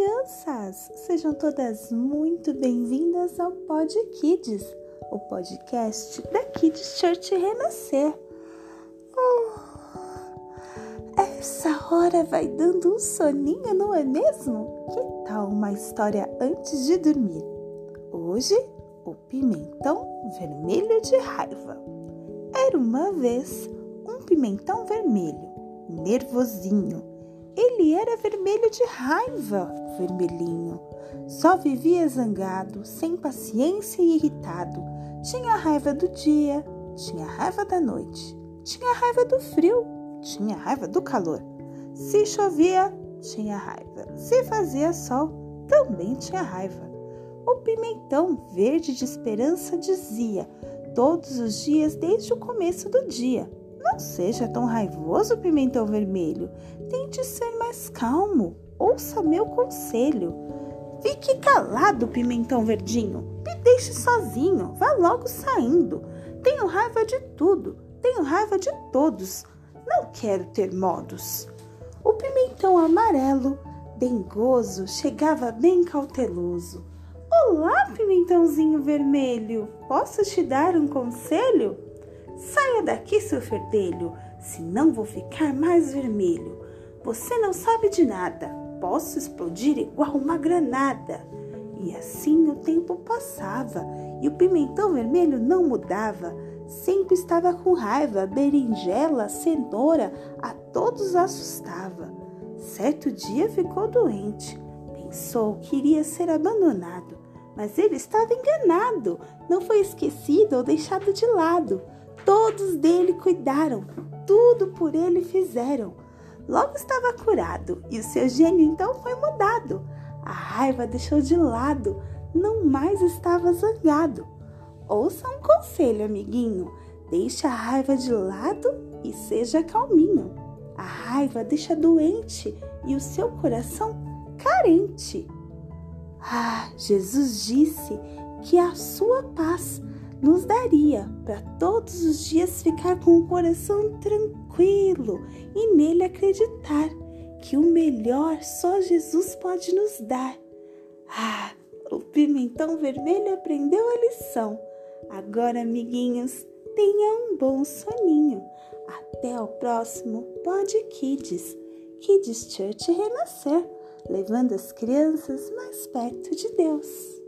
turmas, sejam todas muito bem-vindas ao Pod Kids, o podcast da Kids Church Renascer. Oh, essa hora vai dando um soninho, não é mesmo? Que tal uma história antes de dormir? Hoje, o pimentão vermelho de raiva. Era uma vez um pimentão vermelho, nervosinho ele era vermelho de raiva, vermelhinho. Só vivia zangado, sem paciência e irritado. Tinha raiva do dia, tinha raiva da noite, tinha raiva do frio, tinha raiva do calor. Se chovia, tinha raiva. Se fazia sol, também tinha raiva. O pimentão verde de esperança dizia todos os dias desde o começo do dia: Não seja tão raivoso, pimentão vermelho. Tente ser mais calmo. Ouça meu conselho. Fique calado, pimentão verdinho. Me deixe sozinho. Vá logo saindo. Tenho raiva de tudo. Tenho raiva de todos. Não quero ter modos. O pimentão amarelo, dengoso, chegava bem cauteloso. Olá, pimentãozinho vermelho. Posso te dar um conselho? Saia daqui, seu ferdelho, senão vou ficar mais vermelho. Você não sabe de nada. Posso explodir igual uma granada. E assim o tempo passava e o pimentão vermelho não mudava. Sempre estava com raiva, berinjela, cenoura, a todos assustava. Certo dia ficou doente. Pensou que iria ser abandonado, mas ele estava enganado. Não foi esquecido ou deixado de lado. Todos dele cuidaram, tudo por ele fizeram logo estava curado e o seu gênio então foi mudado. A raiva deixou de lado, não mais estava zangado. Ouça um conselho, amiguinho: deixe a raiva de lado e seja calminho. A raiva deixa doente e o seu coração carente. Ah, Jesus disse que a sua paz nos daria para todos os dias ficar com o coração tranquilo e nele acreditar que o melhor só Jesus pode nos dar. Ah, o pimentão vermelho aprendeu a lição. Agora, amiguinhos, tenha um bom soninho. Até o próximo Pod Kids, Kids Church Renascer, levando as crianças mais perto de Deus.